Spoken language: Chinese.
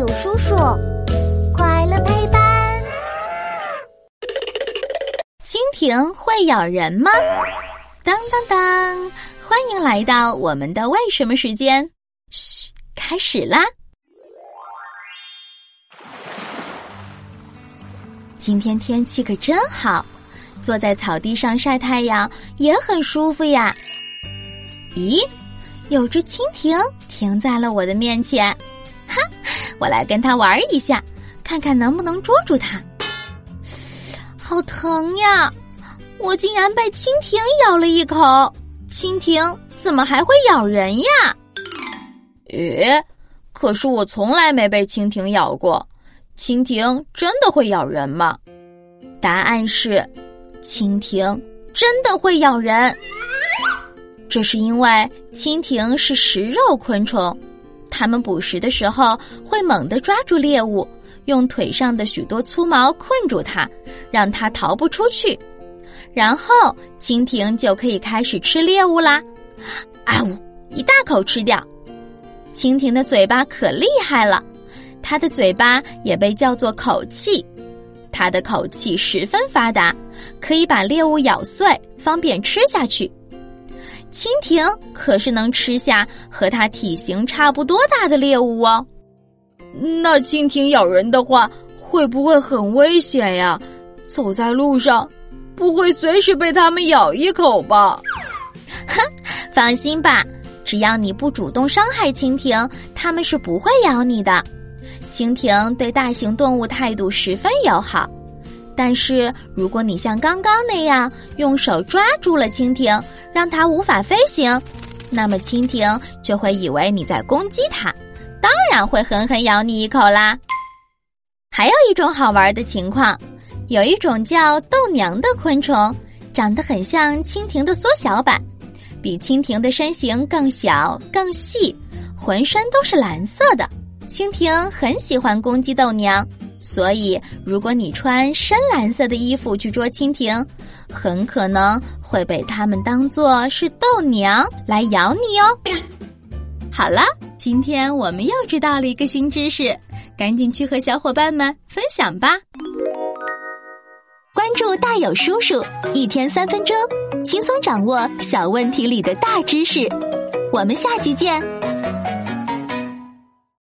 有叔叔，快乐陪伴。蜻蜓会咬人吗？当当当！欢迎来到我们的为什么时间。嘘，开始啦！今天天气可真好，坐在草地上晒太阳也很舒服呀。咦，有只蜻蜓停在了我的面前。哈，我来跟他玩一下，看看能不能捉住它。好疼呀！我竟然被蜻蜓咬了一口。蜻蜓怎么还会咬人呀？咦，可是我从来没被蜻蜓咬过。蜻蜓真的会咬人吗？答案是，蜻蜓真的会咬人。这是因为蜻蜓是食肉昆虫。它们捕食的时候会猛地抓住猎物，用腿上的许多粗毛困住它，让它逃不出去。然后蜻蜓就可以开始吃猎物啦！啊呜，一大口吃掉。蜻蜓的嘴巴可厉害了，它的嘴巴也被叫做口器，它的口器十分发达，可以把猎物咬碎，方便吃下去。蜻蜓可是能吃下和它体型差不多大的猎物哦。那蜻蜓咬人的话，会不会很危险呀？走在路上，不会随时被它们咬一口吧？哼，放心吧，只要你不主动伤害蜻蜓，它们是不会咬你的。蜻蜓对大型动物态度十分友好。但是，如果你像刚刚那样用手抓住了蜻蜓，让它无法飞行，那么蜻蜓就会以为你在攻击它，当然会狠狠咬你一口啦。还有一种好玩的情况，有一种叫豆娘的昆虫，长得很像蜻蜓的缩小版，比蜻蜓的身形更小更细，浑身都是蓝色的。蜻蜓很喜欢攻击豆娘。所以，如果你穿深蓝色的衣服去捉蜻蜓，很可能会被它们当作是豆娘来咬你哦。好了，今天我们又知道了一个新知识，赶紧去和小伙伴们分享吧！关注大有叔叔，一天三分钟，轻松掌握小问题里的大知识。我们下期见。